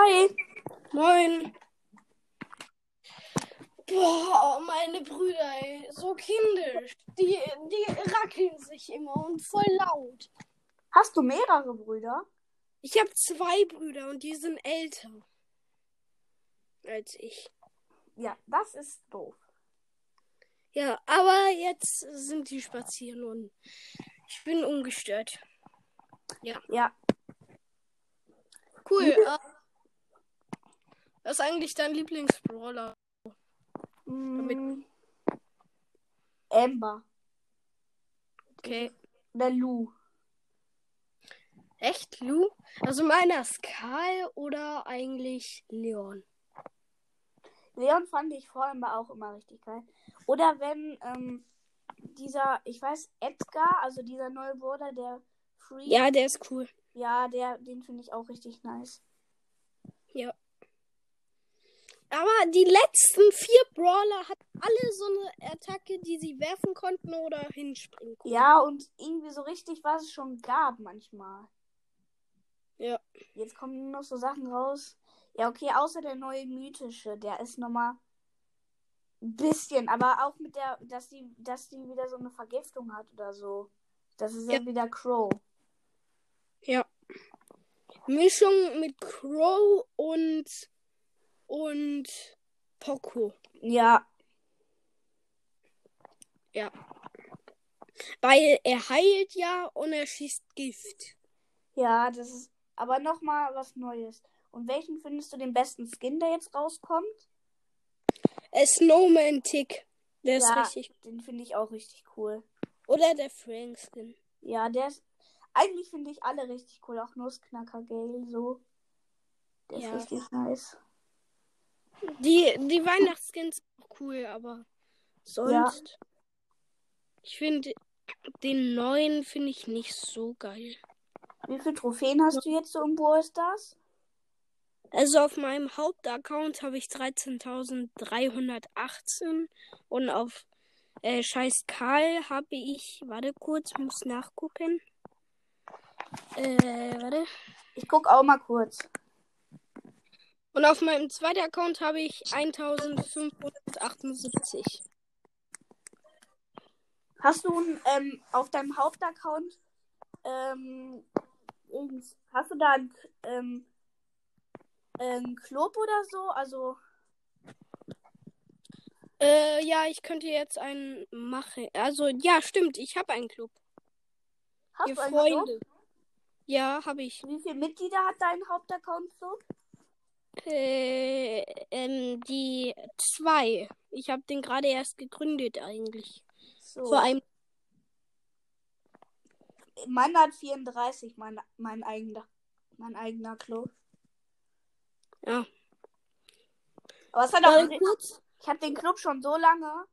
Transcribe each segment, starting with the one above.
Hi. Moin. Boah, meine Brüder, ey, so kindisch. Die, die rackeln sich immer und voll laut. Hast du mehrere Brüder? Ich habe zwei Brüder und die sind älter als ich. Ja, das ist doof. Ja, aber jetzt sind die spazieren und ich bin ungestört. Ja. Ja. Cool. äh, was ist eigentlich dein Lieblingsbrawler? Mm. Amber. Okay. Oder Lou. Echt, Lu? Also meiner ist Karl oder eigentlich Leon? Leon fand ich vor allem auch immer richtig geil. Oder wenn ähm, dieser, ich weiß, Edgar, also dieser neue Bruder, der Free. Ja, der ist cool. Ja, der, den finde ich auch richtig nice. Ja. Aber die letzten vier Brawler hatten alle so eine Attacke, die sie werfen konnten oder hinspringen konnten. Ja, und irgendwie so richtig, was es schon gab manchmal. Ja. Jetzt kommen nur noch so Sachen raus. Ja, okay, außer der neue mythische, der ist nochmal ein bisschen, aber auch mit der, dass die, dass die wieder so eine Vergiftung hat oder so. Das ist ja, Ja. wieder Crow. Ja. Mischung mit Crow und und Poco. Ja, Ja. Weil er heilt ja und er schießt Gift. ja, das ist aber nochmal was Neues. Und welchen findest du den besten Skin, der jetzt rauskommt? Äh, Snowman Tick. Der ist ja, richtig. den finde ich auch richtig cool. Oder der Frank Skin. Ja, der ist. Eigentlich finde ich alle richtig cool, auch Nussknacker Gale so. Der Ja. ist richtig nice. Die, die Weihnachtsskins sind auch cool, aber sonst. Ich finde den neuen finde ich nicht so geil. Wie viele Trophäen hast du jetzt so im Brawl Stars? Also auf meinem Hauptaccount habe ich 13.318 und auf äh, Scheiß Karl habe ich, warte kurz, muss nachgucken. Äh, warte. Ich guck auch mal kurz. Und auf meinem zweiten Account habe ich 1578. Hast du ähm, auf deinem Hauptaccount ähm, hast du da ein, ähm, ein Club oder so? Also Äh, ja, ich könnte jetzt einen machen. Also, ja, stimmt, ich habe einen Club. hast Ihr du einen Freunde. Ja, habe ich. Club? Wie viele Mitglieder hat dein Hauptaccount so? Äh, ähm, die zwei. Ich habe den gerade erst gegründet eigentlich. So. Vor einem. Meiner hat 34, mein, mein eigener. Mein eigener Club. Ja. Aber es hat auch. Kurz. Ich habe den Club schon so lange.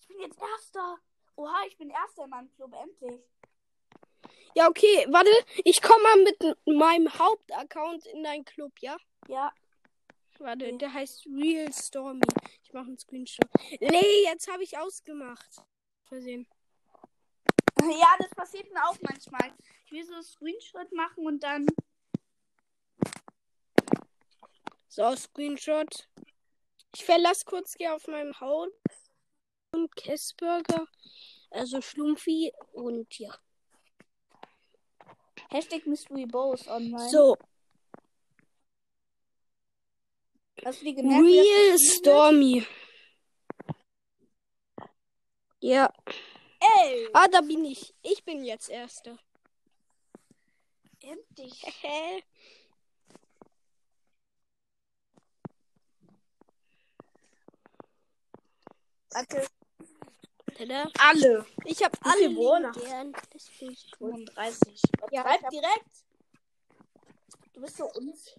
Ich bin jetzt Erster. Oha, ich bin Erster in meinem Club, endlich. Ja, okay, warte. Ich komme mal mit meinem Hauptaccount in deinen Club, ja? Ja, Warte, Okay. der heißt Real Stormy. Ich mache einen Screenshot. Nee, jetzt habe ich ausgemacht. Versehen. ja, das passiert mir auch manchmal. Ich will so einen Screenshot machen und dann. So, Screenshot. Ich verlasse kurz hier auf meinem Haut. Und Kessburger. Also Schlumpfi. Und ja. Hashtag Mystery Bows online. So, Hast du die gemerkt? Real? Stormy. Ja. Ey, Ah, da bin ich. Ich bin jetzt Erster. endlich. Hä? Warte. Tada. Alle. Ich habe alle Brawler? legendären. Das finde ich cool. 35. Ja, hab- direkt. Du bist so uns.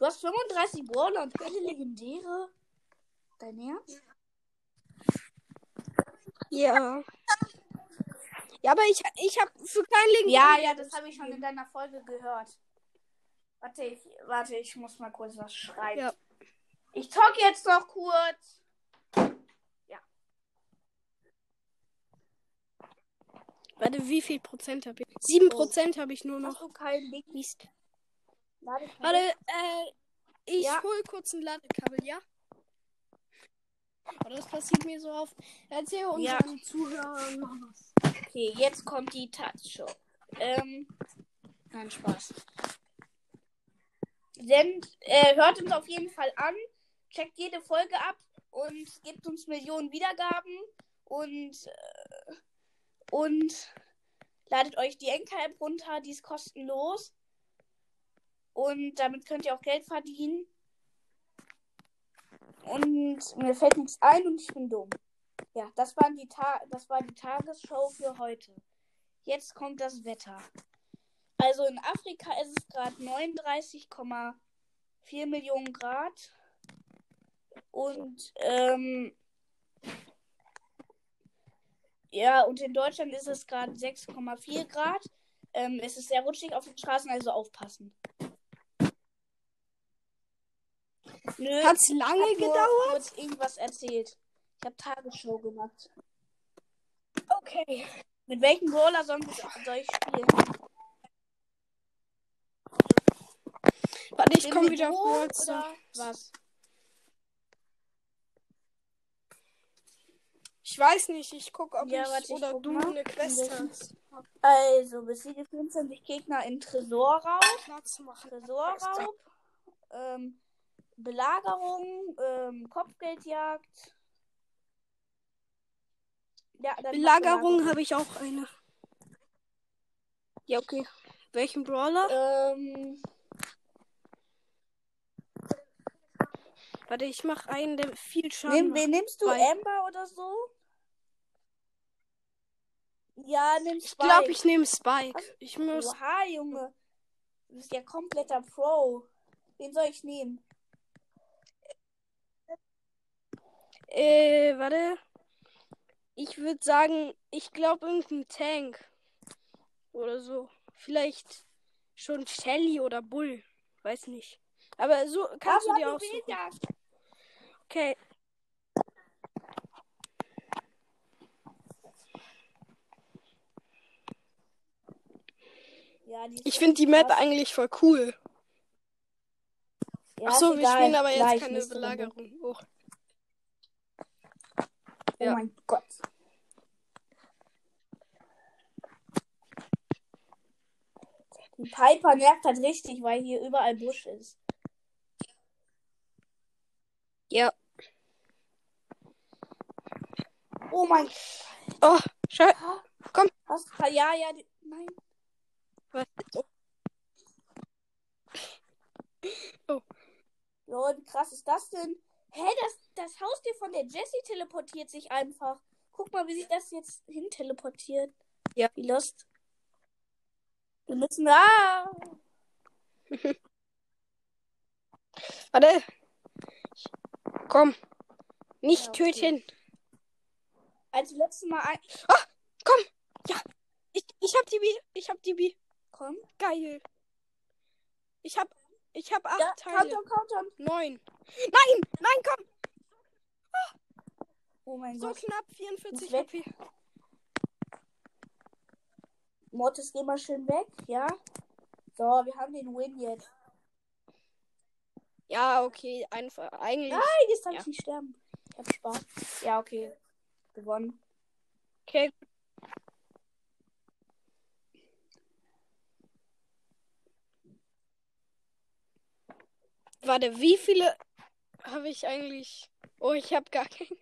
Du hast 35 Brawler und alle legendäre. Dein Ernst? Ja. Ja, aber ich, ich habe für kein Leben. Ja, ja, das habe ich schon in deiner Folge gehört. Warte, ich, warte, ich muss mal kurz was schreiben. Ja. Ich talk jetzt noch kurz. Warte, wie viel Prozent habe ich? Sieben Prozent habe ich nur Hast noch. du keinen Link? Warte, äh, Ich Ja. hol kurz ein Ladekabel, ja? Aber das passiert mir so oft. Erzähl Ja. unseren Zuhörern noch was. Okay, jetzt kommt die Tatshow. Ähm, nein, Spaß. Denn, äh, hört uns auf jeden Fall an, checkt jede Folge ab und gebt uns Millionen Wiedergaben und, äh, und ladet euch die Enker-App runter, die ist kostenlos. Und damit könnt ihr auch Geld verdienen. Und mir fällt nichts ein und ich bin dumm. Ja, das, waren die das war die Tagesschau für heute. Jetzt kommt das Wetter. Also in Afrika ist es gerade 39,4 Millionen Grad. Und ähm, ja, und in Deutschland ist es gerade 6,4 Grad. Ähm, es ist sehr rutschig auf den Straßen, also aufpassen. Nö, Hat's ich lange hab gedauert? kurz irgendwas erzählt. Ich habe Tagesschau gemacht. Okay. Mit welchem Brawler soll, soll ich spielen? Warte, ich komme wieder oder was? Ich weiß nicht, ich guck, ob Ja, ich warte, ich oder guck du mal. eine Quest hast. Also, besiege 25 Gegner in Tresorraub, Platz machen. Tresorraub, ähm, Belagerung, ähm, Kopfgeldjagd. Ja, Belagerung habe ich auch eine. Ja, okay. Welchen Brawler? Ähm, Warte, ich mach einen, der viel Schaden macht. wen nimmst du? Spike. Amber oder so? Ja, nimm Ich Spike. glaube, ich nehme Spike. Ich muss. Oha, Junge. Du bist ja kompletter Pro. Wen soll ich nehmen? Äh, warte. Ich würde sagen, ich glaube irgendein Tank. Oder so. Vielleicht schon Shelly oder Bull. Weiß nicht. Aber so kannst du Ah, dir. Juwelenjagd. Okay. Ja, Ich finde die Map eigentlich voll cool. Ja, Achso, wir spielen aber jetzt keine. Belagerung. Oh. Oh Ja. mein Gott. Die Piper nervt halt richtig, weil hier überall Busch ist. Ja. Oh mein Oh, schau. Gott. Komm. Was? Ja, ja, die... nein. Was? Oh. Lol, wie krass ist das denn? Hä, das, das Haustier von der Jessie teleportiert sich einfach. Guck mal, wie sich das jetzt hin teleportiert. Ja. Wie lost. Wir müssen. Ah! Warte. Komm. Nicht Ja, okay. töten. Als letztes Mal ein. Komm. Ja. Ich, ich hab die B. Ich hab die B. Komm. Geil. Ich hab. Ich hab acht Ja, Teile. Countdown, Countdown. Neun. Nein! Nein, komm! Oh mein So Gott. knapp. 44 Ist weg. HP. Mortis, geh mal schön weg, ja? So, wir haben den Win jetzt. Ja, okay. Einfach. Eigentlich. Nein, jetzt darf Ja. ich nicht sterben. Ich hab Spaß. Ja, okay. Gewonnen. Okay. Warte, wie viele habe ich eigentlich? Oh, ich habe gar keinen.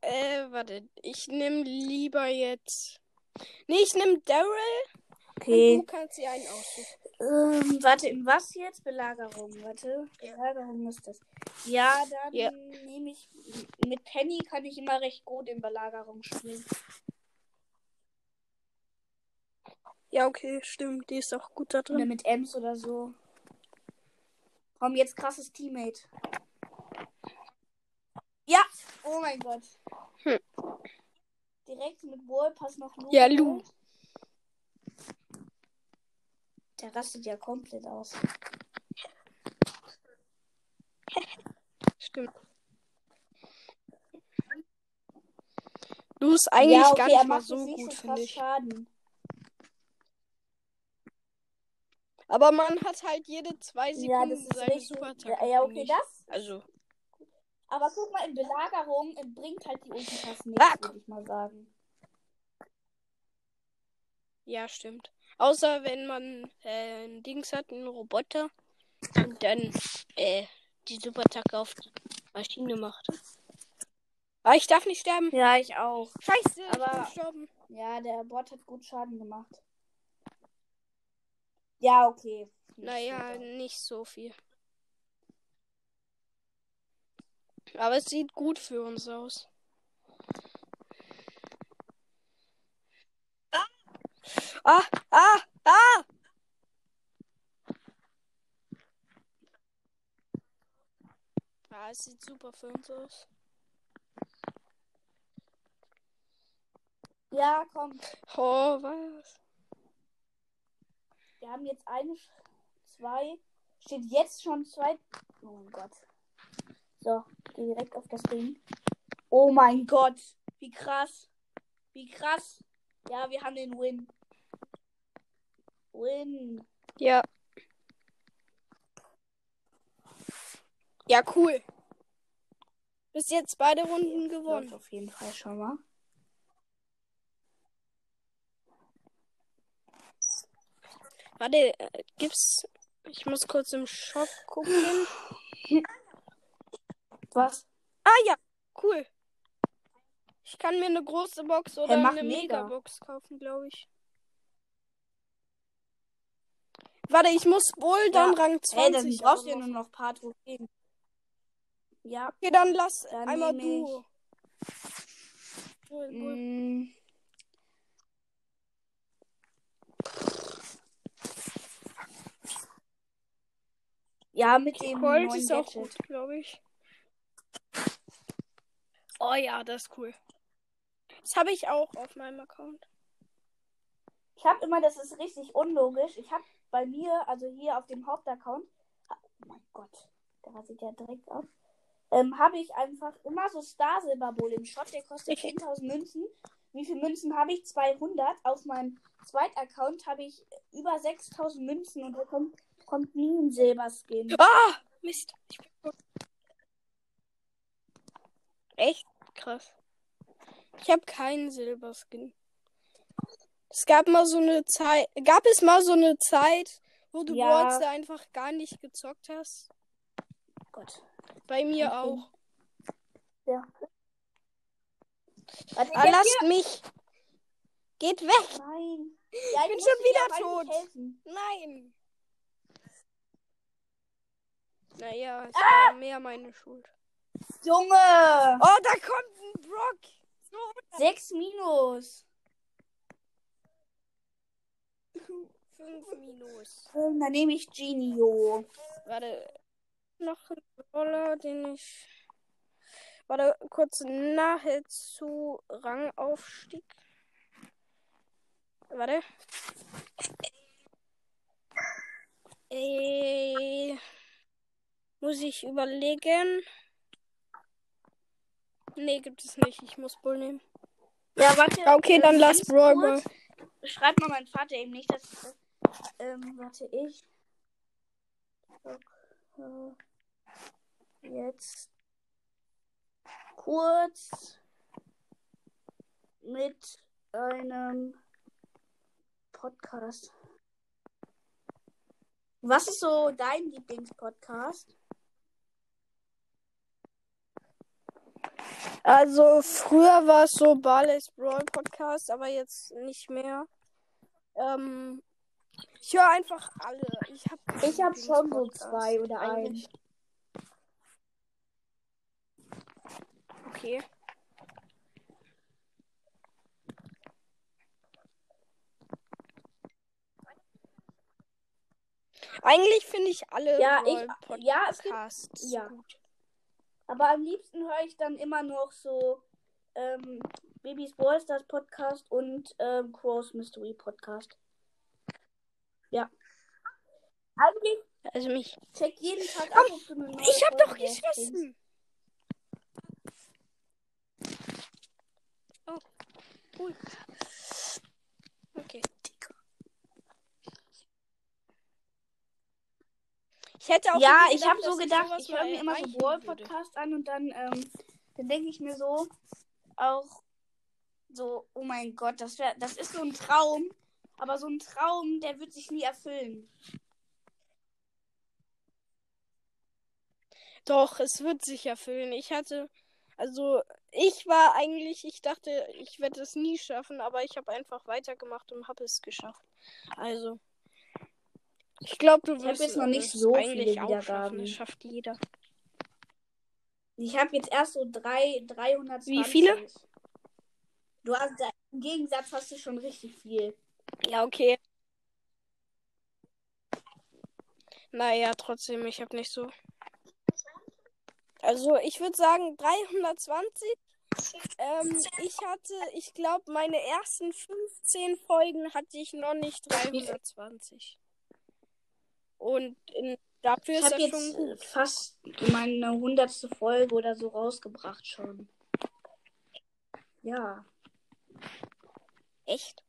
Äh, warte, ich nehme lieber jetzt. Nee, ich nehme Daryl und du kannst dir einen aussuchen. Ähm, warte, in was jetzt? Belagerung, warte. Belagerung ist das. Ja, dann Ja. nehme ich. Mit Penny kann ich immer recht gut in Belagerung spielen. Ja, okay, stimmt. Die ist auch gut da Oder drin. mit Ems oder so. Komm, jetzt krasses Teammate. Ja! Oh mein Gott. Hm. Direkt mit Wallpass noch Lu. Ja, Lu. Der rastet ja komplett aus. Stimmt. Du ist eigentlich ja, okay, gar nicht mal so gut, finde ich. Schaden. Aber man hat halt jede zwei Ja, Sekunden das ist seine richtig. Superattacke. Ja, ja, okay, das. Also, Aber guck mal, in Belagerung bringt halt die Ulti fast Ah, nichts, würde ich mal sagen. ja, stimmt. Außer wenn man äh, ein Dings hat, einen Roboter und dann äh, die Superattacke auf die Maschine macht. Aber ich darf nicht sterben. Ja, ich auch. Scheiße, ich Aber- bin gestorben. Ja, der Bot hat gut Schaden gemacht. Ja, okay. Nicht Naja, so nicht so viel. Aber es sieht gut für uns aus. Ah, ah, ah! Ah, es sieht super für uns aus. Ja, komm. Oh, was? Wir haben jetzt eine, zwei. Steht jetzt schon zwei. Oh mein Gott. So, direkt auf das Ding. Oh mein Gott. Wie krass. Wie krass. Ja, wir haben den Win. Win. Ja. Ja, cool. Bis jetzt beide Runden Läuft gewonnen. auf jeden Fall schon mal. Warte, äh, gibt's. Ich muss kurz im Shop gucken. Was? Ah ja, cool. Ich kann mir eine große Box oder mach eine mega. Megabox kaufen, glaube ich. Warte, ich muss wohl dann Rang 20. Hey, dann brauchst du ja nur noch ein paar Trophäen. Ja. Okay, dann lass Dann einmal Duo. Duo, Duo. Mm. Ja, mit dem neuen ist auch Gadget. gut, glaube ich. Oh ja, das ist cool. Das habe ich auch auf meinem Account. Ich habe immer, das ist richtig unlogisch. Ich habe bei mir, also hier auf dem Hauptaccount, ha- oh mein Gott, der sieht ja direkt auf, ähm, habe ich einfach immer so Star Silber Bowl im Shop, der kostet 10.000 Münzen. Wie viele Münzen habe ich? 200. Auf meinem zweiten Account habe ich über 6.000 Münzen und da kommt, kommt nie ein Silberskin. Ah! Mist. Echt krass. Ich habe keinen Silberskin. Es gab mal so eine Zeit. Gab es mal so eine Zeit, wo du Ja. Stars einfach gar nicht gezockt hast? Gott. Bei mir Okay. auch. Ja. Warte, Ah, lasst mich. Geht weg. hier- Nein. Ja, ich bin schon wieder tot. Nein. Naja, es Ah! war mehr meine Schuld. Junge! Oh, da kommt ein Brock. So 6 minus. 5 Minus. Ähm, Dann nehme ich Genio. Warte. Noch ein Brawler, den ich. Warte, kurz nahezu Rangaufstieg. Warte. Äh, muss ich überlegen? Nee, gibt es nicht. Ich muss Bull nehmen. Ja, warte. Okay, dann lass Brawl kurz. Ball. Schreibt mal mein Vater eben nicht, dass. Ähm, warte, ich. Okay. Jetzt kurz mit einem Podcast. Was ist so dein Lieblingspodcast? Also früher war es so Barley's Brawl Podcast, aber jetzt nicht mehr. Ähm, ich höre einfach alle. Ich habe Ich habe schon so zwei oder eigentlich. Okay. Eigentlich finde ich alle Ja, ich- ja, es gibt- Podcasts ja. gut. Aber am liebsten höre ich dann immer noch so ähm, Babys Ballstars Podcast und ähm, Crows Mystery Podcast. Ja. Eigentlich Also mich. check jeden Tag ab, ob du eine Ich habe Folge doch geschissen. Oh, cool. Okay. Ich hätte auch Ja, nie ich habe so gedacht, ich höre mir immer so erreichen Brawl würde. Podcast an und dann, ähm, dann denke ich mir so auch so, oh mein Gott, das wär, das ist so ein Traum, aber so ein Traum, der wird sich nie erfüllen. Doch, es wird sich erfüllen. Ich hatte, also ich war eigentlich, ich dachte, ich werde es nie schaffen, aber ich habe einfach weitergemacht und habe es geschafft. Also, ich glaube, du wirst jetzt noch nicht so viele Wiedergaben. Das schafft jeder. Ich habe jetzt erst so drei, 320. Wie viele? Du hast, im Gegensatz hast du schon richtig viel. Ja, okay. Naja, trotzdem, ich habe nicht so. Also, ich würde sagen 320. Ähm, ich hatte, ich glaube, meine ersten 15 Folgen hatte ich noch nicht 320. Und in, dafür Ich ist habe das jetzt schon äh, gut. fast meine hundertste Folge oder so rausgebracht schon. Ja. Echt?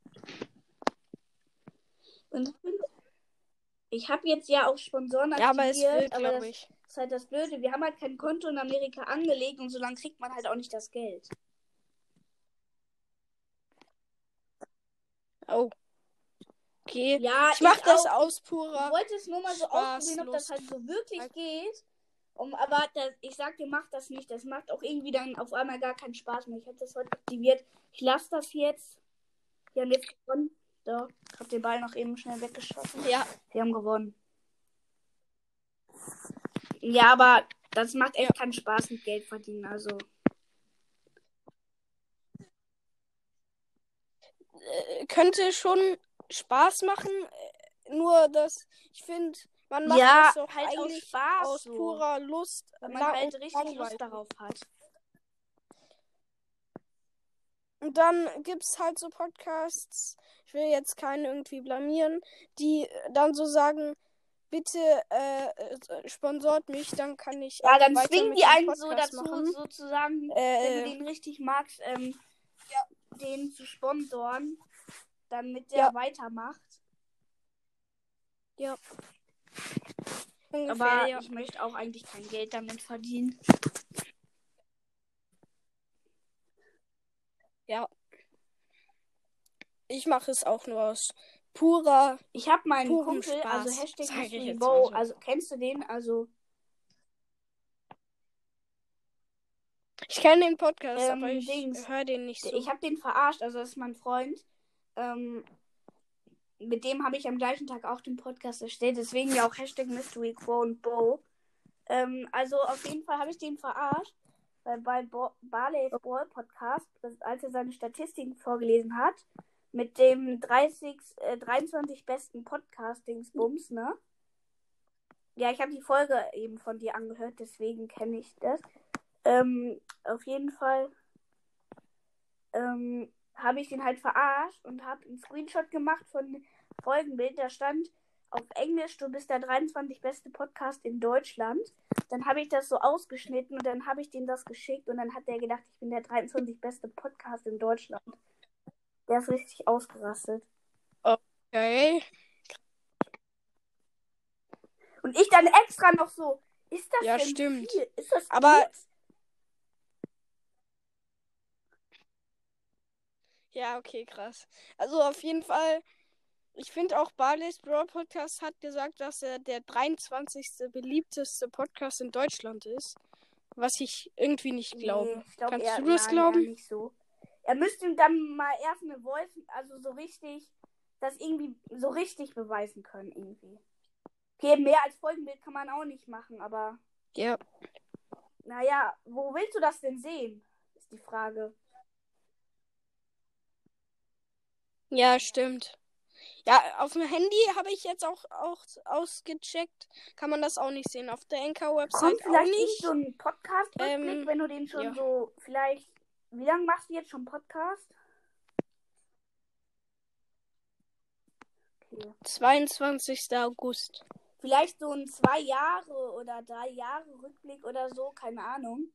Und ich habe jetzt ja auch Sponsoren Ja, aber es aktiviert, will, glaube ich. ist halt das Blöde. Wir haben halt kein Konto in Amerika angelegt und so lange kriegt man halt auch nicht das Geld. Oh. Okay. Ja, ich mach das auch. aus Ich purer. wollte es nur mal so Spaß, ausprobieren, ob das halt so wirklich Halt. geht. Um, aber das, ich sag dir, mach das nicht. Das macht auch irgendwie dann auf einmal gar keinen Spaß mehr. Ich habe das heute aktiviert. Ich lasse das jetzt. Wir haben jetzt gewonnen. So, ich habe den Ball noch eben schnell weggeschossen. Ja, Wir haben gewonnen. Ja, aber das macht echt keinen Spaß mit Geld verdienen. Also, äh, könnte schon Spaß machen. äh, Nur, dass ich finde, man macht ja, das halt aus Spaß. aus so. purer Lust. Wenn man halt richtig langweilig. Lust darauf hat. Und dann gibt's halt so Podcasts, ich will jetzt keinen irgendwie blamieren, die dann so sagen, bitte äh, äh, sponsort mich, dann kann ich Ja, dann zwingen die einen so dazu, machen. sozusagen, Äh, wenn du den richtig magst, ähm, den zu sponsoren, damit der Ja. weitermacht. ungefähr, Aber ja. ich möchte auch eigentlich kein Geld damit verdienen. Ich mache es auch nur aus purer. Ich habe meinen Kumpel, Spaß, also Hashtag mal so. also kennst du den? Also Ich kenne den Podcast, Ähm, aber ich höre den nicht so. ich habe den verarscht, also das ist mein Freund. Ähm, mit dem habe ich am gleichen Tag auch den Podcast erstellt, deswegen ja auch Hashtag Mystery Quo und Bow. Ähm, also auf jeden Fall habe ich den verarscht, weil bei Bo Barley's Ball Podcast, als er seine Statistiken vorgelesen hat, mit dem 30, äh, 23 besten Podcast-Dingsbums, ne? Ja, ich habe die Folge eben von dir angehört, deswegen kenne ich das. Ähm, auf jeden Fall ähm, habe ich den halt verarscht und habe einen Screenshot gemacht von dem Folgenbild. Da stand auf Englisch, du bist der 23 beste Podcast in Deutschland. Dann habe ich das so ausgeschnitten und dann habe ich dem das geschickt und dann hat der gedacht, ich bin der 23 beste Podcast in Deutschland. Der ist richtig ausgerastet. Okay. Und ich dann extra noch so, ist das Ja, stimmt. viel? Ist das Aber- nix? Ja, okay, krass. Also auf jeden Fall, ich finde auch Barley's Brawl Podcast hat gesagt, dass er der 23. beliebteste Podcast in Deutschland ist. Was ich irgendwie nicht glaube. Nee, ich glaub Kannst eher- du das nein, glauben? Eher nicht so. Er müsste dann mal erst eine Voice, also so richtig, das irgendwie so richtig beweisen können, irgendwie. Okay, mehr als Folgenbild kann man auch nicht machen, aber Ja. naja, wo willst du das denn sehen? Ist die Frage. Ja, stimmt. Ja, auf dem Handy habe ich jetzt auch, auch ausgecheckt. Kann man das auch nicht sehen. Auf der Anchor-Website auch nicht. so ein Podcast-Rückblick, Ähm, wenn du den schon ja. so vielleicht. Wie lange machst du jetzt schon Podcast? Okay. 22. August. Vielleicht so ein zwei Jahre oder drei Jahre Rückblick oder so, keine Ahnung.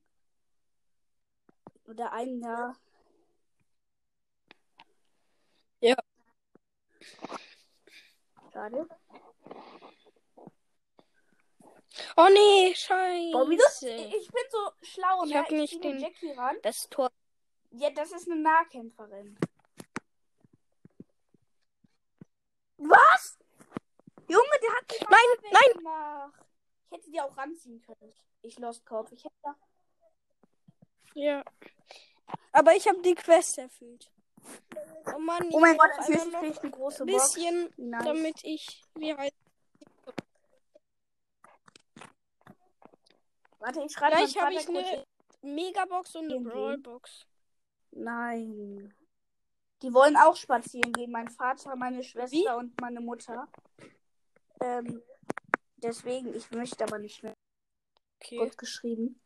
Oder ein Jahr. Schade. Oh nee, scheiße. Boah, wie lustig. Ich bin so schlau, Ich ne? hab nicht zieh den- Jackie ran. Das Tor. Ja, das ist eine Nahkämpferin. Was? Junge, der hat die Nein, nein. weggemacht. Ich hätte die auch ranziehen können. Ich Lost Corp. Ich hätte. Ja. Aber ich habe die Quest erfüllt. Oh Mann, ich Oh mein Gott, nächstes noch ich eine große ein Box. bisschen, nice. damit ich wie heißt. Warte, ich schreibe Gleich habe ich eine Megabox und eine. Brawlbox. Nein. Die wollen auch spazieren gehen. Mein Vater, meine Schwester Wie? und meine Mutter. Ähm, deswegen, ich möchte aber nicht mehr. Okay. Gut geschrieben.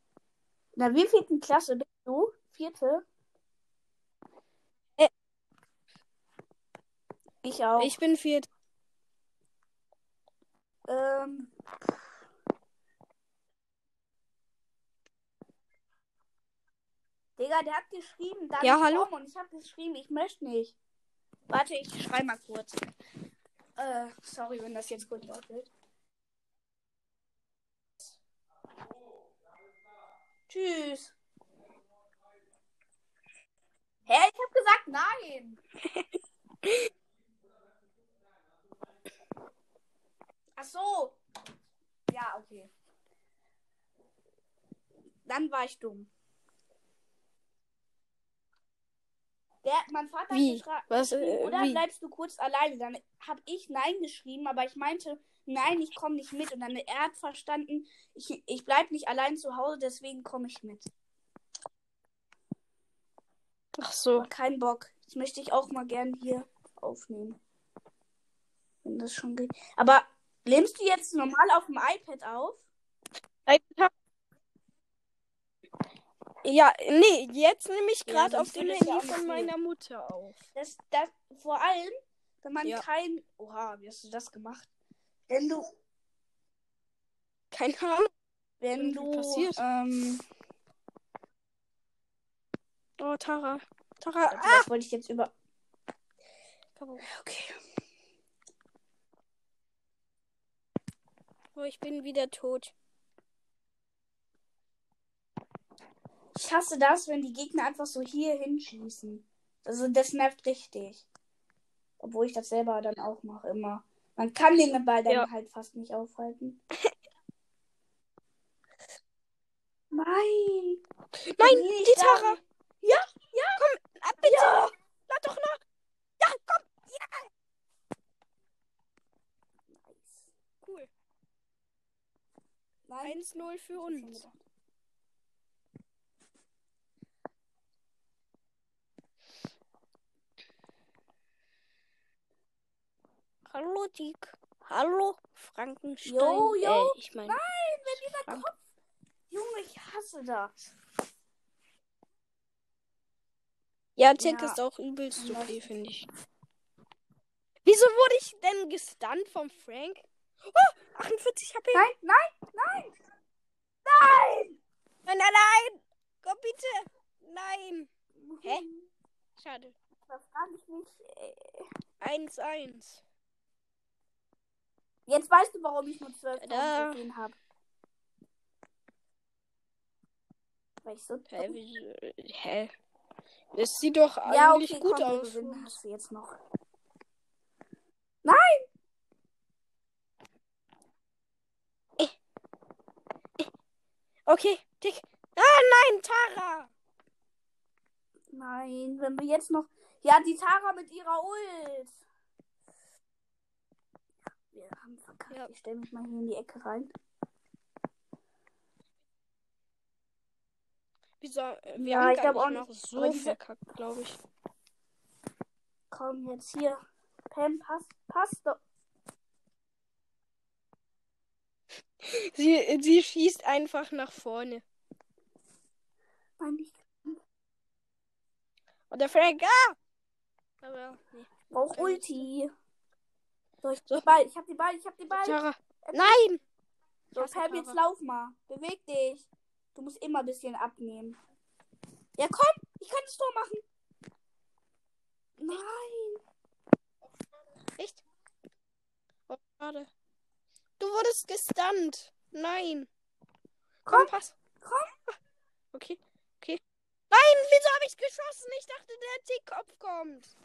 Na, wie vierten Klasse bist du? Vierte? Ich auch. Ich bin viert. Ähm. Digga, der hat geschrieben, dann Ja, hallo? und ich habe geschrieben, ich möchte nicht. Warte, ich schreibe mal kurz. Äh, sorry, wenn das jetzt kurz laut wird. Tschüss. Hä, ich hab gesagt nein. Ach so. Ja, okay. Dann war ich dumm. Der, mein Vater Wie? hat geschra- Was, äh, oder wie? bleibst du kurz alleine? Dann habe ich Nein geschrieben, aber ich meinte, nein, ich komme nicht mit. Und dann er hat verstanden, ich, ich bleib nicht allein zu Hause, deswegen komme ich mit. Ach so. Aber kein Bock. Das möchte ich auch mal gern hier aufnehmen. Wenn das schon geht. Aber nimmst du jetzt normal auf dem iPad auf? Ja, nee, jetzt nehme ich Ja, gerade auf sonst dem ja Handy nicht von meiner Mutter auf. Das, das, vor allem, wenn man Ja. kein. Oha, wie hast du das gemacht? Wenn du, Keine Ahnung. wenn du, passiert. ähm, Oh, Tara. Tara. Ah! das wollte ich jetzt über. Okay. Oh, ich bin wieder tot. Ich hasse das, wenn die Gegner einfach so hier hinschießen. Also das nervt richtig. Obwohl ich das selber dann auch mache immer. Man kann den Ball dann Ja. halt fast nicht aufhalten. Nein! Nein, die Tara. Ja, ja! Komm, ab bitte. Ja! Lad doch nach. Ja, komm. Ja. Cool. Nein. 1-0 für uns. Hallo, Dick. Hallo, Frankenstein. Jo, jo. Äh, ich meine, Nein, wenn dieser Frank- Kopf. Junge, ich hasse das. ja, Tick Ja. ist auch übelst okay, finde ich. Wieso wurde ich denn gestunt vom Frank? Oh, 48 HP. Nein, nein, nein! Nein! Nein, nein, nein. Komm bitte. Nein. Hä? Schade. Das kann ich nicht. ey. 1-1. Jetzt weißt du, warum ich nur 12 Da. Trophäen habe. Weil ich so. Hä, wieso? Hä? Das sieht doch Ja, eigentlich okay, gut komm, aus. gewinnen. Hast du jetzt noch. Okay, Dick. Ah, nein, Tara. Nein, wenn wir jetzt noch. Ja, die Tara mit ihrer Ult. Wir haben verkackt. Ja. Ich stelle mich mal hier in die Ecke rein. Wieso? äh, Wir Ja, haben ich gar glaub auch nicht. noch so diese- verkackt, glaube ich. Komm, jetzt hier. Pam, passt, passt doch. Sie, sie schießt einfach nach vorne. Und der Frank, ah! Aber, nee. brauche Ulti. So, ich hab So. Ball, ich hab den Ball, ich hab den Ball. Tara. Nein! So, Pam, jetzt lauf mal. Beweg dich. Du musst immer ein bisschen abnehmen. Ja, komm, ich kann das Tor machen. Nein. Echt? Oh, schade. Du wurdest gestunt. Nein. Komm, Komm, pass. komm. Okay, okay. Nein, wieso habe ich geschossen? Ich dachte, der Tickkopf kommt.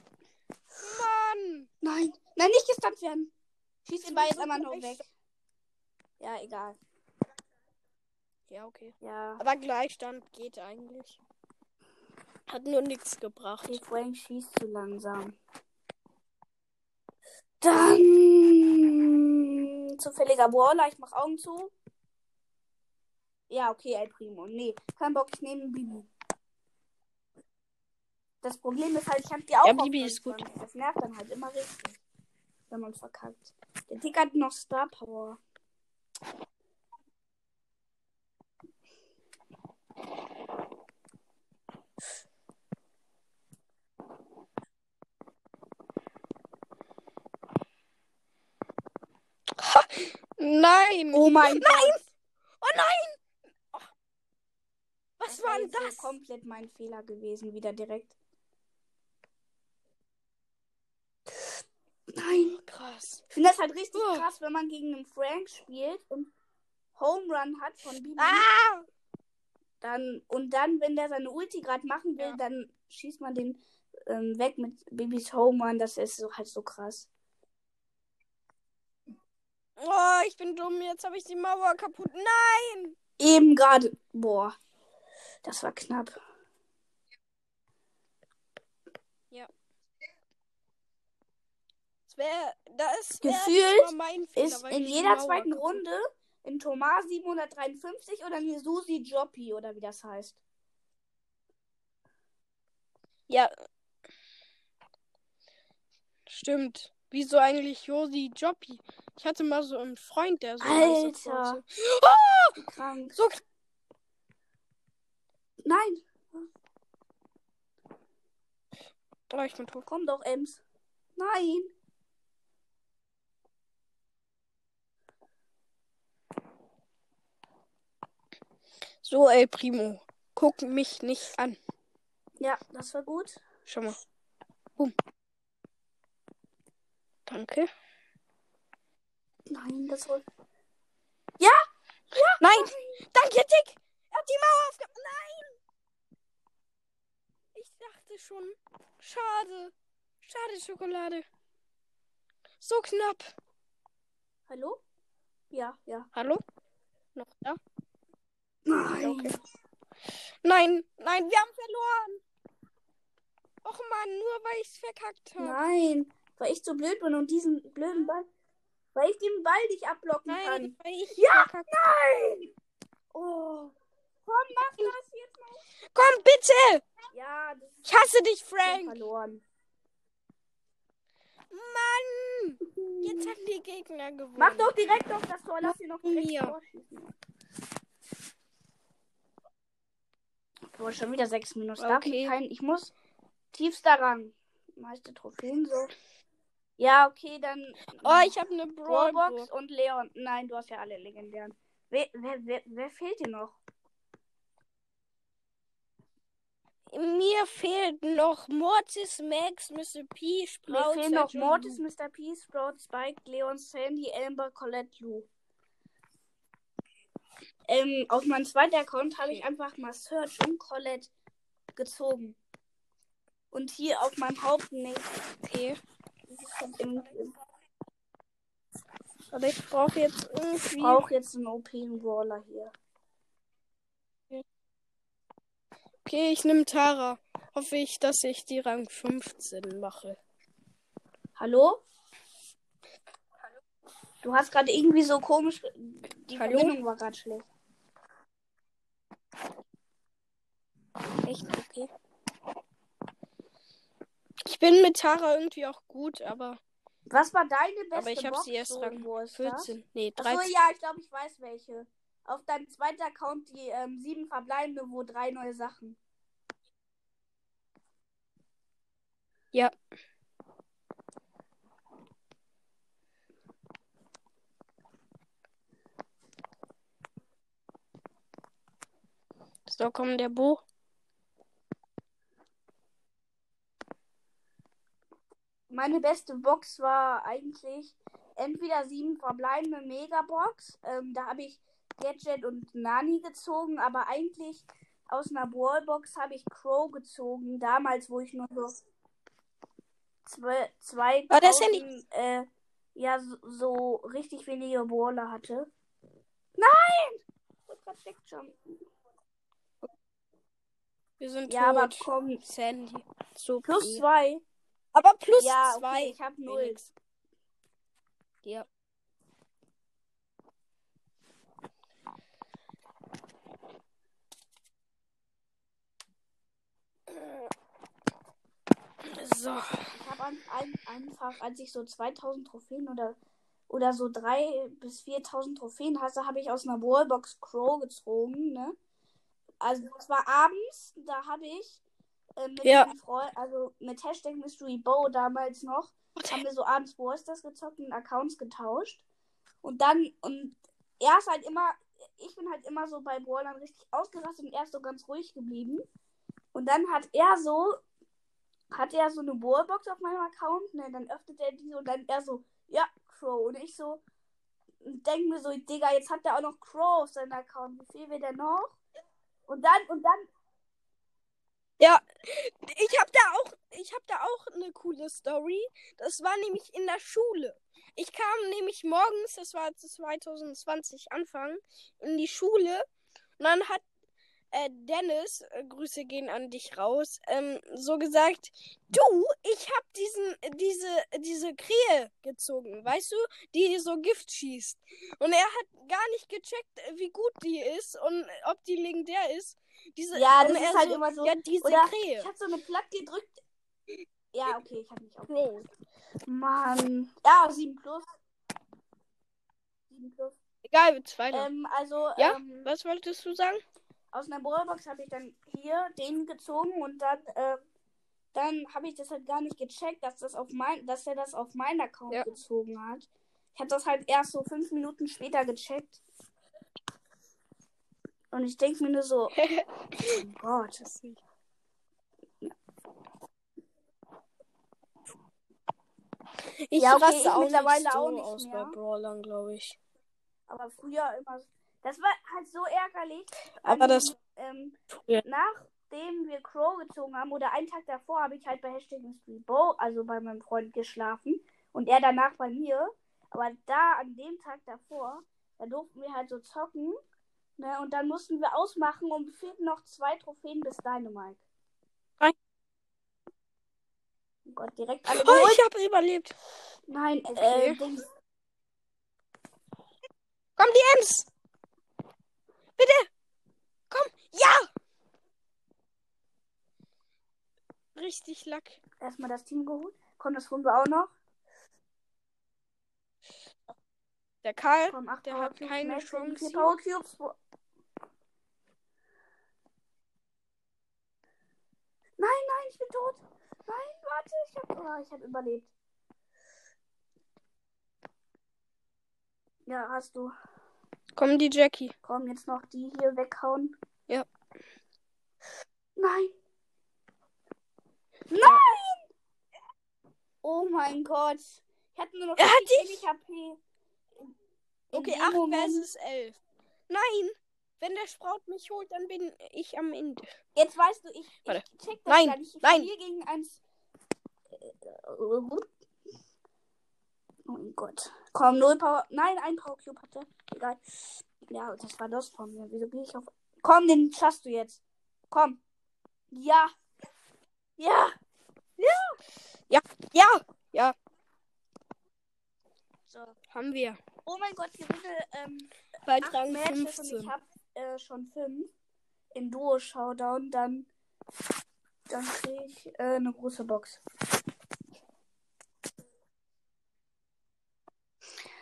Mann. Nein. Nein, nicht gestunt werden. Schieß den Ball jetzt einmal gleich- weg. Ja, egal. Ja, okay. Ja. Aber Gleichstand geht eigentlich. Hat nur nichts gebracht. Die Frank schießt zu langsam. Dann zufälliger Brawler, ich mach Augen zu. Ja, okay, El Primo. Nee, kein Bock, ich nehme Bibi. Das Problem ist halt, ich hab die auch Ja, Bibi ist 25. Das nervt dann halt immer richtig, wenn man verkackt. Der Tick hat noch Star Power. Nein. Oh mein nein. Gott. Oh nein. Oh. Was war denn jetzt so das? komplett mein Fehler gewesen, wieder direkt. Nein. Krass. Ich finde das halt richtig Oh. krass, wenn man gegen einen Frank spielt und Home Run hat von Bibi. Ah! Dann, und dann, wenn der seine Ulti gerade machen will, Ja. dann schießt man den ähm, weg mit Bibis Home Run. Das ist so, halt so krass. Oh, ich bin dumm. Jetzt habe ich die Mauer kaputt. Nein. Eben gerade. Boah. Das war knapp. Das wäre, das Gefühlt mein Fehler, Ist in jeder zweiten kaputt- Runde in Thomas 753 oder in Susi Joppi oder wie das heißt. Ja. Stimmt. Wieso eigentlich Josi Joppi? Ich hatte mal so einen Freund, der so Alter. obwohl Krank. So, Nein, oh, ich bin tot. komm doch, Ems. Nein. So, ey, Primo. Guck mich nicht an. Ja, das war gut. Schau mal. Boom. Danke. Nein, das war. Nein! Danke, Dick! Er hat die Mauer aufgemacht. Nein! Ich dachte schon. Schade. Schade, Schokolade. So knapp. Hallo? Ja, ja. Hallo? Noch da? Nein. Okay. Nein, nein, wir haben verloren. Och man, nur weil ich's verkackt habe. Nein, weil ich so blöd bin und diesen blöden Ball. Weil ich den Ball nicht abblocken Nein, kann. weil ich Ja, Nein! Oh. Komm, mach das jetzt noch. Komm, bitte! Ja, Ich hasse dich, Frank! verloren. Mann! Jetzt haben die Gegner gewonnen. Mach doch direkt auf das Tor. Lass ihn noch direkt Mir. vorschießen. Boah, schon wieder 6 minus. Darf Okay. ich kein. Ich muss tiefster Rang. Meiste Trophäen so. Ja, okay, dann. Oh, ich habe eine Brawlbox und Leon. Nein, du hast ja alle legendären. Wer, wer, wer, wer fehlt dir noch? Mir fehlt noch Mortis, Max, Mr. P, Sprout, Mir fehlen noch Mortis. Mr. P, Sprout, Spike, Leon, Sandy, Amber, Colette, Lou. Ähm, auf meinem zweiten Account habe ich einfach mal Search und Colette gezogen. Und hier auf meinem Haupt nicht. Okay. Ich Aber ich brauche jetzt irgendwie. brauche jetzt einen OP-Brawler hier. Okay, ich nehme Tara. Hoffe ich, dass ich die Rang 15 mache. Hallo? Du hast gerade irgendwie so komisch. Die Hallo? Verbindung war gerade schlecht. Echt? Okay. Ich bin mit Tara irgendwie auch gut, aber, Was war deine beste aber ich habe sie erst Rang Brawl Stars? 14. Nee, Achso, 13. ja, ich glaube, ich weiß welche. Auf deinem zweiten Account die ähm, sieben verbleibende, wo drei neue Sachen. Ja. So, komm, der Bo. Meine beste Box war eigentlich entweder sieben verbleibende Megabox. Ähm, da habe ich Gadget und Nani gezogen, aber eigentlich aus einer Brawlbox habe ich Crow gezogen. Damals, wo ich nur so zwei, zwei ja nicht- äh, ja, so, so richtig wenige Brawler hatte. Nein! Ich wurde grad wegjumpen. Wir sind Ja, aber tot. komm. Sandy. So Plus zwei. Aber plus Ja, zwei. okay, ich habe null. Ja. So. Ich habe ein, ein, einfach, als ich so 2000 Trophäen oder, oder so 3.000 bis 4000 Trophäen hatte, habe ich aus einer Wallbox Crow gezogen, ne? Also, es war abends, da habe ich äh, mit Ja. meinem Freund, also mit Hashtag Mystery Bow damals noch, haben wir so abends Wallstars gezockt und Accounts getauscht. Und dann, und er ist halt immer, ich bin halt immer so bei Brawlern richtig ausgerastet und er ist so ganz ruhig geblieben. Und dann hat er so, hat er so eine Wallbox auf meinem Account, ne, dann öffnet er diese und dann er so, ja, Crow. Und ich so, denke mir so, Digga, jetzt hat er auch noch Crow auf seinem Account. Wie viel will der noch? Und dann, und dann, ich habe da auch, ich habe da auch eine coole Story. Das war nämlich in der Schule. Ich kam nämlich morgens, das war 2020 Anfang, in die Schule und dann hat äh, Dennis, äh, Grüße gehen an dich raus, ähm, so gesagt, du, ich hab diesen, diese, diese Krähe gezogen, weißt du, die so Gift schießt. Und er hat gar nicht gecheckt, äh, wie gut die ist und ob die legendär ist. Diese, Ja, das ist halt immer so. Ja, diese Oder Krähe. ich habe so eine Platt gedrückt. Ja, okay, ich habe mich auch. Bro. Mann. Ja, 7 plus. 7 plus. Egal, wird's weiter. Ähm, also, Ja? ähm, Was wolltest du sagen? Aus einer Brawlbox habe ich dann hier den gezogen und dann, äh, dann habe ich das halt gar nicht gecheckt, dass das auf mein, dass er das auf meinen Account Ja. gezogen hat. Ich habe das halt erst so fünf Minuten später gecheckt. Und ich denke mir nur so, oh Gott. Ich Ja, okay, ich auch mittlerweile nicht auch nicht aus mehr. bei Brawlern, glaube ich. Aber früher immer. Das war halt so ärgerlich. Aber das- Ähm, Ja. Nachdem wir Crow gezogen haben, oder einen Tag davor, habe ich halt bei Hashtag Bow, also bei meinem Freund, geschlafen. Und er danach bei mir. Aber da, an dem Tag davor, da durften wir halt so zocken. Ne? Und dann mussten wir ausmachen und fehlten noch zwei Trophäen bis Dynamite. Nein. Oh Gott, direkt alle Oh, ich habe überlebt. Nein, Okay. äh. Komm, die Ems! Bitte! Komm! Ja! Richtig Lack. Erstmal das Team geholt. Komm, das holen wir auch noch. Der Karl, Komm, acht der Power hat Cubes, keine Chance. Vier. Power Cubes. Nein, nein, ich bin tot. Nein, warte, ich hab, oh, ich hab überlebt. Ja, hast du. Komm, die Jackie. Komm, jetzt noch die hier weghauen. Ja. Nein. Nein! Oh mein Gott. Ich hatte nur noch Er hat wenig HP. Okay, dem 8 Moment- versus 11. Nein! Wenn der Sprout mich holt, dann bin ich am Ende. Jetzt weißt du, ich, ich check das Nein, gar nicht. Ich nein. gegen eins. Oh mein Gott. Komm, null Power. Nein, ein Power Cube hatte. Egal. Ja, das war das von mir. Wieso gehe ich auf. Komm, den schaffst du jetzt. Komm. Ja. Ja. Ja! Ja, So. haben wir. Oh mein Gott, gewinne ähm, acht Rang Matches und 15. ich habe äh, schon fünf. Im Duo-Showdown. Dann, dann kriege ich äh, eine große Box.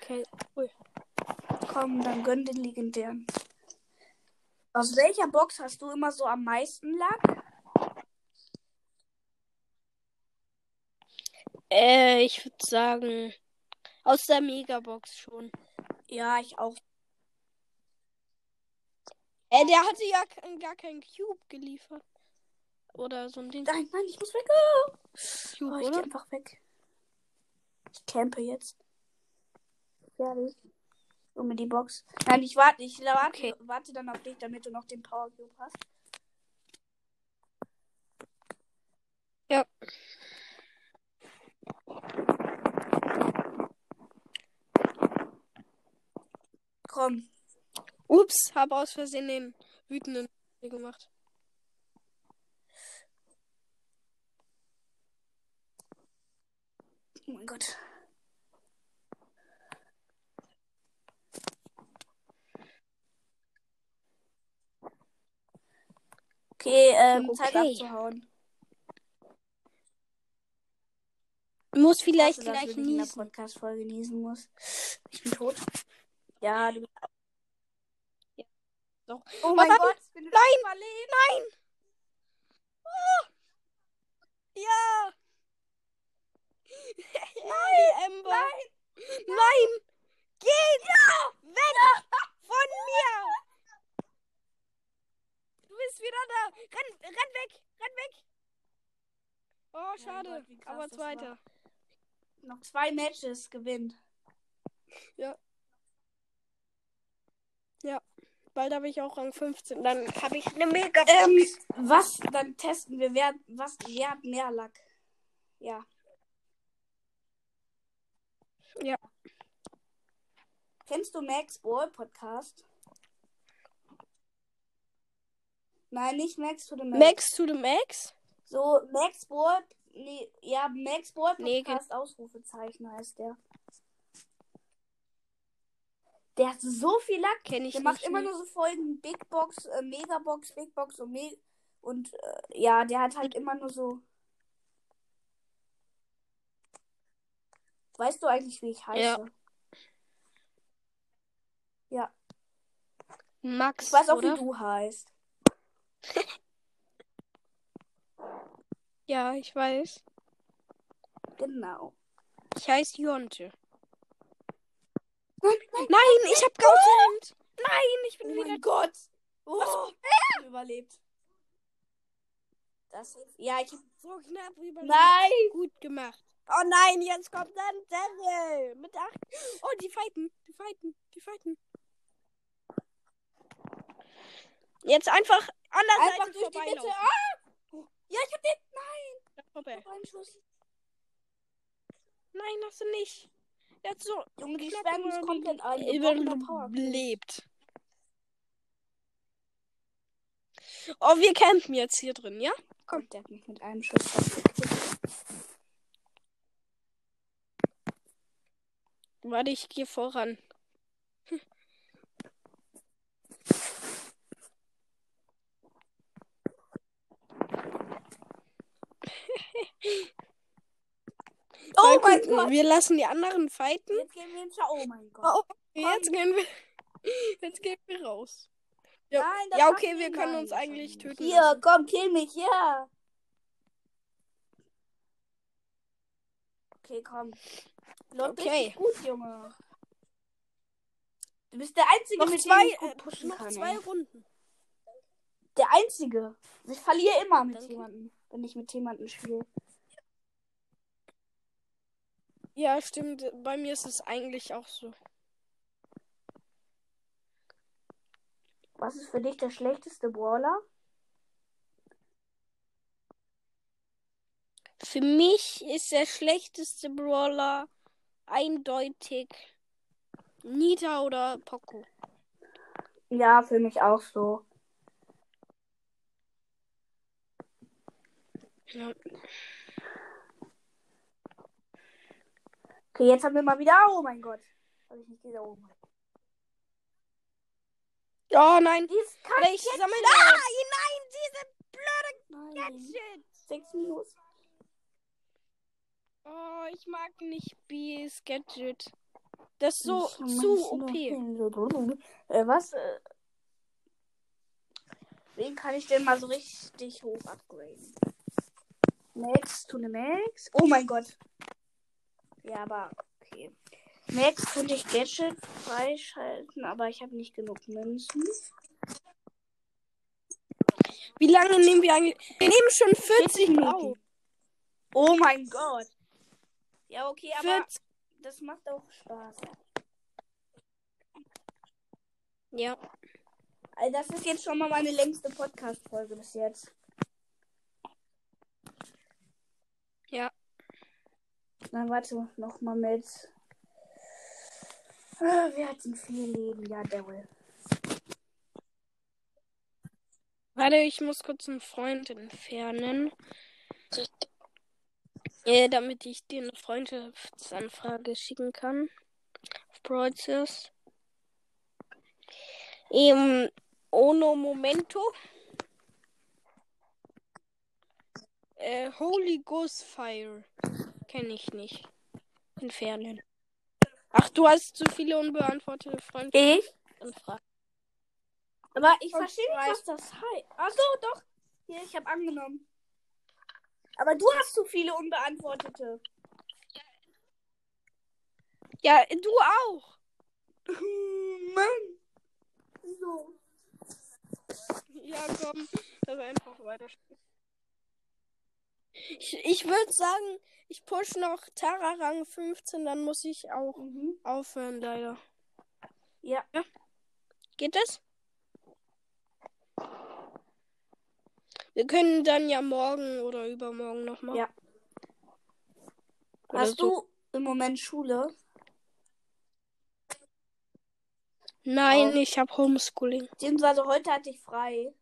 Okay. Komm, dann gönn den legendären. Aus welcher Box hast du immer so am meisten Lack? Äh, ich würde sagen, aus der Megabox schon. Ja, ich auch. Äh, der hatte ja gar keinen Cube geliefert. Oder so ein Ding. Nein, nein, ich muss weg. Cube, Oh, ich geh oder? einfach weg. Ich campe jetzt. Fertig. Hol mir die Box. Nein, ich warte, ich warte, Okay. warte dann auf dich, damit du noch den Power Cube hast. Ja. Komm. Ups, habe aus Versehen den wütenden gemacht. Oh mein Gott. Okay, ähm, Zeit Okay. abzuhauen. Muss vielleicht dass gleich in der niesen. Podcast-Folge niesen muss. Ich bin tot. Ja, du bist Doch. Oh mein Gott, wenn du Nein! Nein! Oh. Ja! Nein, Ember! Nein! Nein! Geht! Weg! Von mir! Bist wieder da! Renn, renn weg! Renn weg! Oh, schade. Gott, wie krass Aber zweiter. Noch zwei Matches gewinnt. Bald habe ich auch Rang 15. Dann habe ich eine mega Ähm, was? Dann testen wir, wer, was, wer hat mehr Lack? Ja. Ja. Kennst du Max Ball Podcast? Nein, nicht Max to the Max. Max to the Max? So, Max Ball, nee, ja, Max Nee, Podcast, Ausrufezeichen heißt der. Der hat so viel Lack. Kenn ich Der macht nicht. immer nur so Folgen Big Box, äh, Megabox, Big Box und Me und äh, ja, der hat halt immer nur so. Weißt du eigentlich, wie ich heiße? Ja. Max, Ich weiß auch, oder? wie du heißt. Ja, ich weiß. Genau. Ich heiße Jonte. Nein, nein, Nein, ich hab geoutet. Nein, ich bin oh wieder. mein Gott. Oh, überlebt. Das ist, ja, ich hab, So knapp überlebt. nein. Gut gemacht. Oh nein, jetzt kommt dann Daryl. Mit acht. Oh, die fighten. Die fighten. Die fighten. Jetzt einfach an der Einfach Seite durch die Mitte. Ah! Ja, ich hab den. Nein. Vorbei. Noch einen Schuss. Nein, hast du nicht. Jetzt so. Junge, die sperren uns komplett ein. Überlebt. Oh, wir campen jetzt hier drin, ja? Komm, der hat mich mit einem Schuss. Warte, ich gehe voran. Oh Mal mein gucken, Gott. Wir lassen die anderen fighten. Jetzt gehen wir ins Schau. Oh mein Gott. Oh, jetzt gehen wir. Jetzt gehen wir raus. Ja, Nein, ja okay, wir können uns eigentlich töten. Hier, lassen. komm, kill mich, hier. Okay, komm. Läuft Okay. gut, Junge. Du bist der Einzige, Noch mit zwei, dem ich gut äh, pushen noch kann. zwei. Runden. Der Einzige. Ich verliere immer mit Danke. jemandem, wenn ich mit jemandem spiele. Ja, stimmt. Bei mir ist es eigentlich auch so. Was ist für dich der schlechteste Brawler? Für mich ist der schlechteste Brawler eindeutig Nita oder Poco. Ja, für mich auch so. Ja. Okay, jetzt haben wir mal wieder. Oh mein Gott. Hab ich nicht. Oh mein Gott. Oh nein. Dies kann ich sammle. Ah, nein, diese blöde Nein. Shit. Sechs Minus. Oh, ich mag nicht Bees Gadget. Das ist so Ich zu OP. Äh, was? Äh, wen kann ich denn mal so richtig hoch upgraden? Max to the Max. Oh mein Gott. Ja, aber okay. Max könnte ich Gadget freischalten, aber ich habe nicht genug Münzen. Wie lange nehmen wir eigentlich? Wir nehmen schon 40 Minuten. auf. Oh mein Gott. Ja, okay, aber 40. das macht auch Spaß. Ja. Also das ist jetzt schon mal meine längste Podcast-Folge bis jetzt. Ja. Dann warte noch mal mit. Ah, wer hat denn viel Leben? Ja, Daryl. Warte, ich muss kurz einen Freund entfernen. Äh, damit ich dir eine Freundschaftsanfrage schicken kann. Auf Broadcast. Ähm, Ono Momento. Äh, Holy Ghost Fire. Kenne ich nicht. Entfernen. Ach, du hast zu viele unbeantwortete Freundschaftsanfragen. Aber ich verstehe nicht, was das heißt. Ach so, doch. Hier, ich habe angenommen. Aber du hast zu viele unbeantwortete. Ja, du auch. Mann. So. Ja, komm. Das einfach weiter. Ich, ich würde sagen, ich push noch Tara Rang 15, dann muss ich auch Mhm. aufhören, leider. Ja. Geht das? Wir können dann ja morgen oder übermorgen nochmal. Ja. Oder Hast so. du im Moment Schule? Nein, Oh. ich habe Homeschooling. Beziehungsweise heute hatte ich frei.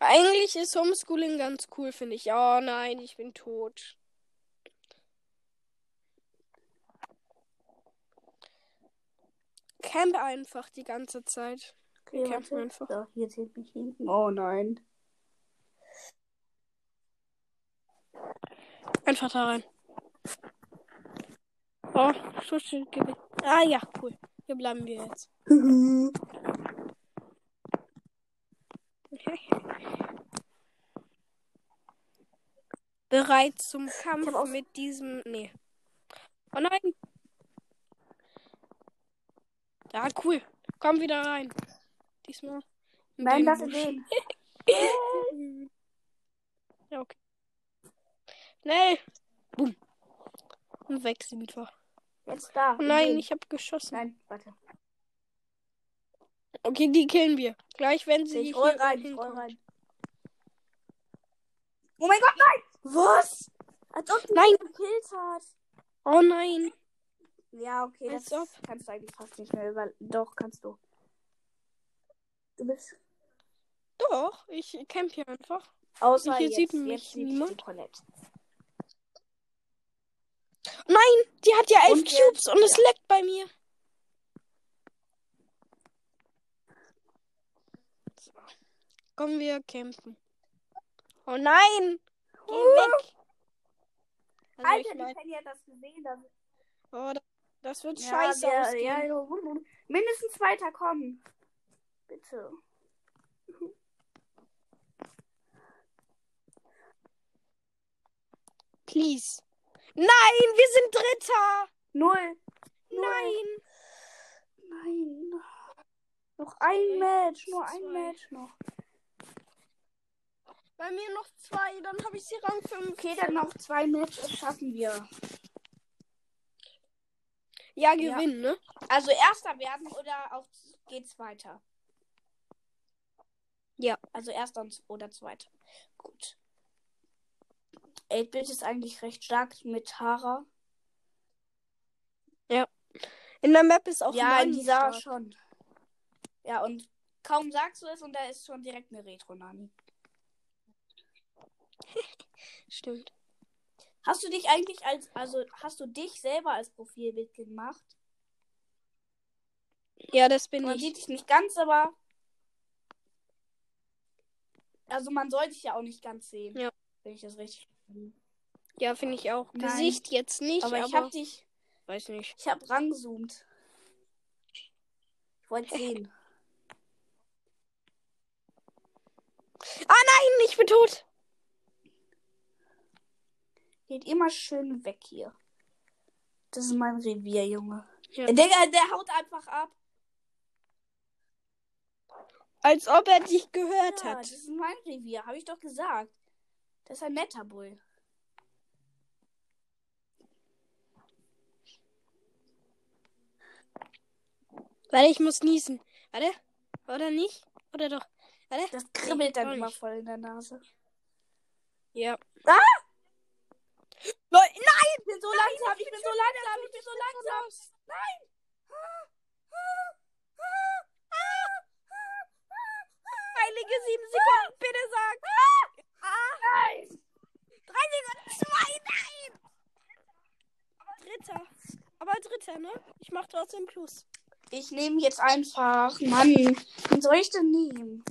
Eigentlich ist Homeschooling ganz cool, finde ich. Oh nein, ich bin tot. Camp einfach die ganze Zeit. Okay, warte. einfach. So, hier zählt mich hinten. Oh nein. Einfach da rein. Oh, Schutzschild Ah ja, cool. Hier bleiben wir jetzt. Bereit zum Kampf hab auch- mit diesem. Nee. Oh nein. Ja, cool. Komm wieder rein. Diesmal. in nein, lass Busch. den. Ja, okay. Schnell. Boom. Und weg sind wir. Jetzt da. Oh nein, ich habe geschossen. Nein, warte. Okay, die killen wir. Gleich, wenn sie Ich roll rein, ich roll rein. Oh mein Gott, nein! Was? Als ob die Nein. gekillt hat. Oh nein. Ja, okay, Als das ob. kannst du eigentlich fast nicht mehr über. Doch, kannst du. Du bist. Doch, ich camp hier einfach. Außer Hier jetzt, sieht jetzt mich sieht niemand. Die Colette. Nein, die hat ja elf Und jetzt- Cubes und es leckt bei mir. Kommen wir campen. Oh nein! Geh weg! Also Alter, ich die mein, Penny hat das gesehen. Das oh, das, wird ja, scheiße wir- ausgehen. ja, ja, mindestens weiter kommen. Bitte. Please. Nein, wir sind Dritter! Null. Null. Nein! Nein. Noch ein Match. Nur ein. Match noch. Bei mir noch zwei, dann habe ich sie Rang 5. Okay, dann noch zwei Matches schaffen wir. Ja, Ja. gewinnen, ne? Also erster werden oder auch geht's weiter? Ja. Also erster oder zweiter. Gut. 8-Bit ist eigentlich recht stark mit Tara. In der Map ist auch ja, in dieser stark. schon. Ja, und kaum sagst du es und da ist schon direkt eine Retro-Nani. Stimmt. Hast du dich eigentlich als, also hast du dich selber als Profilbild gemacht? Ja, das bin Man ich. sieht dich nicht ganz, aber. Also man soll dich ja auch nicht ganz sehen. Ja. Wenn ich das richtig. Ja, finde ich auch. Nein. Gesicht jetzt nicht, aber aber, ich hab dich. weiß nicht. Ich hab rangezoomt. Ich wollte sehen. Nein, ich bin tot. Geht immer schön weg hier. Das ist mein Revier, Junge. Ja. Der, der haut einfach ab. Als ob er dich gehört ja, hat. Das ist mein Revier, habe ich doch gesagt. Das ist ein netter Bull. Warte, ich muss niesen. Warte. Oder nicht? Oder doch? Warte. Das kribbelt dann immer voll in der Nase. Ja. Ah! Nein! Ich bin so langsam, ich bin so langsam, ich bin so langsam. Nein! Heilige sieben Sekunden, bitte sag! Nein! Drei Sekunden, zwei, nein! Dritter. Aber dritter, ne? Ich mach trotzdem Plus. Ich nehme jetzt einfach. Mann, wen soll ich denn nehmen?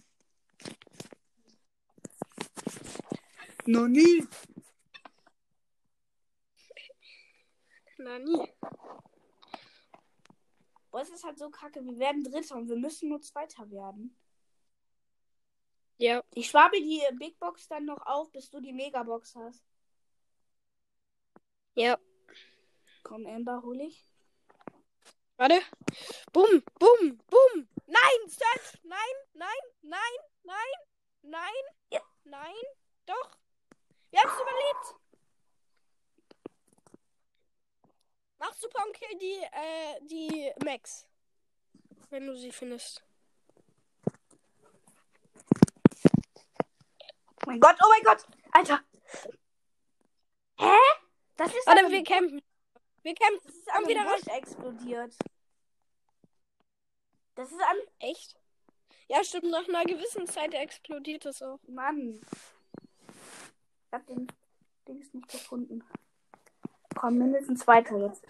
Noch nie. Na nie. Boah, es ist halt so kacke. Wir werden Dritter und wir müssen nur Zweiter werden. Ja. Ich schwabe die Big Box dann noch auf, bis du die Megabox hast. Ja. Komm, Amber, hol ich. Warte. Bum, bum, bum. Nein, Search. Nein, nein, nein, nein, nein, Ja. nein. Doch. Wir haben es überlebt. Mach super und kill die, äh, die Max. Wenn du sie findest. Oh mein Gott, oh mein Gott. Alter. Hä? Das ist Warte, wir campen. Wir campen. das ist Komm wieder. Busch explodiert. Das ist an... Echt? Ja, stimmt. Nach einer gewissen Zeit explodiert es auch. Mann. Ich hab den Dings nicht gefunden. Komm, mindestens Zweiter jetzt.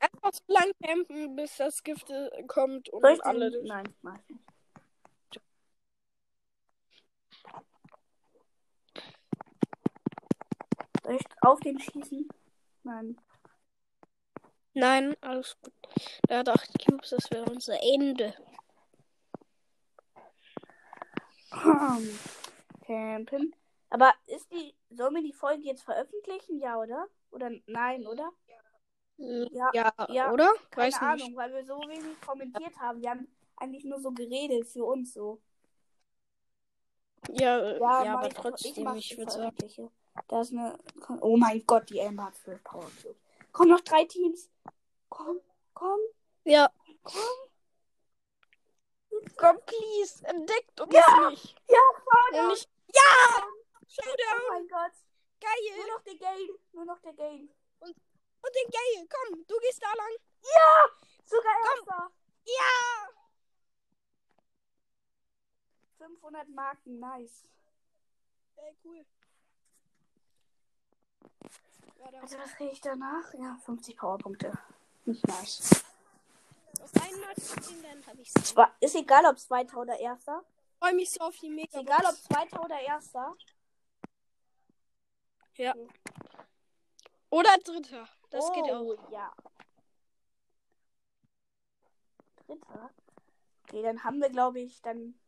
Einfach so lang campen, bis das Gift äh, kommt und Soll ich alle den? Nein, mach ich nicht. Soll ich auf den schießen? Nein. Nein, alles gut. Hat acht Cubes, das wäre unser Ende. Campen. Aber ist die. Sollen wir die Folge jetzt veröffentlichen? Ja, oder? Oder nein, oder? Ja, Ja, ja, oder? Keine Weiß Ahnung, nicht. weil wir so wenig kommentiert haben. Wir haben eigentlich nur so geredet für uns so. Ja, ja, mach aber ich- trotzdem, ich die würde sagen. Da ist eine. Oh mein Gott, die Amber hat 12 Power Cubes. Komm, noch drei Teams. Komm, komm, Ja, komm. komm, please, entdeckt uns Ja! nicht. Ja, Showdown. nicht. Ja! Oh Showdown! mein Gott. Nur Geil! noch der Game. Nur noch der Game. Und den Geil, komm, du gehst da lang. Sogar erster. Ja! 500 Marken, nice. Ey, cool. Ja, Also, was kriege ich danach? Ja, 50 Powerpunkte. Nicht nice. auf einmal gesehen, dann habe ich ist egal, ob Zweiter oder Erster. freue mich so auf die Ist Mega. egal, ob Zweiter oder Erster. Ja. Oder Dritter. Das oh, geht auch. ja. Dritter? Okay, dann haben wir, glaube ich, dann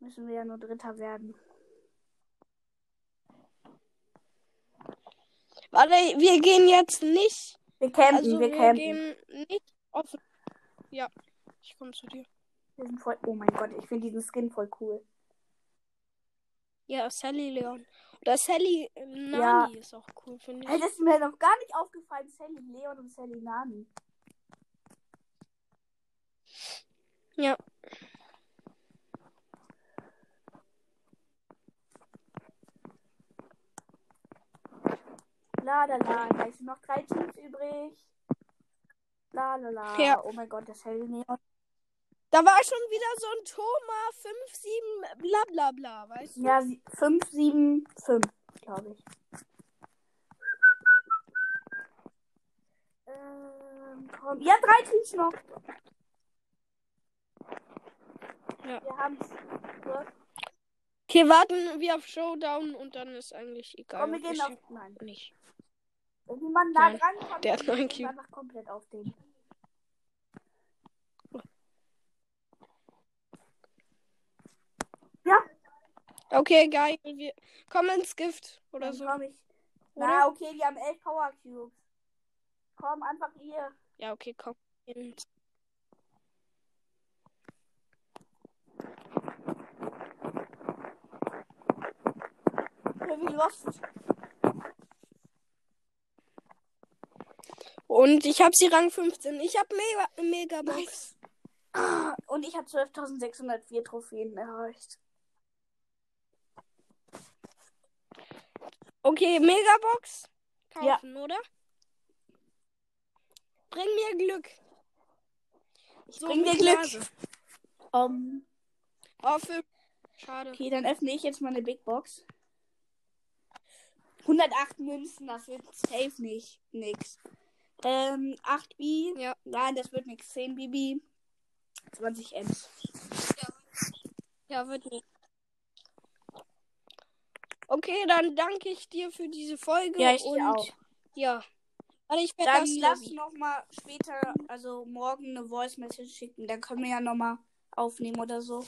müssen wir ja nur Dritter werden. Warte, wir gehen jetzt nicht. Wir campen, Also wir wir, campen. gehen nicht offen. Ja, ich komme zu dir. Wir sind voll. Oh mein Gott, ich finde diesen Skin voll cool. Ja, Sally Leon. Oder Sally äh, Nani ist auch cool, finde ich. das ist mir noch gar nicht aufgefallen. Sally Leon und Sally Nani. Ja. La la la, da sind noch drei Teams übrig. La la la. Ja. Oh mein Gott, das Sally Neon. Da war schon wieder so ein Thomas 5, 7, bla bla bla, weißt du? Ja, 5, 7, 5, glaube ich. Ähm, komm. Ja, drei Teams noch. Ja. Wir haben's. Gut. Okay, warten wir auf Showdown und dann ist eigentlich egal. Komm, wir gehen auf. Nein. Nicht. Wenn jemand Nein, dran kommt, der dann hat komplett auf den. Ja, Okay, geil. Wir kommen ins Gift oder dann so. komm ich. Oder? Na, okay, die haben elf Power Cubes. Komm, einfach hier. Ja, okay, komm. Heavy Lost. Und ich habe sie Rang 15. Ich habe Mega, Megabox. Nice. Ah, Und ich habe 12.604 Trophäen erreicht. Okay, Megabox kaufen, oder? Bring mir Glück. Ich bring mit Glück. Um, Oh, für... Schade. okay, dann öffne ich jetzt meine Big Box. 108 Münzen, das wird safe nicht. Nix. Ähm, 8 B. Ja. Nein, das wird nix. 10 BB. 20 Ms. Ja, wird nicht. Okay, dann danke ich dir für diese Folge. Ja, ich und auch. Ja. Warte, ich werde Dann das lass Lobby. noch mal später, also morgen eine Voice Message schicken. Dann können wir ja noch mal aufnehmen oder so.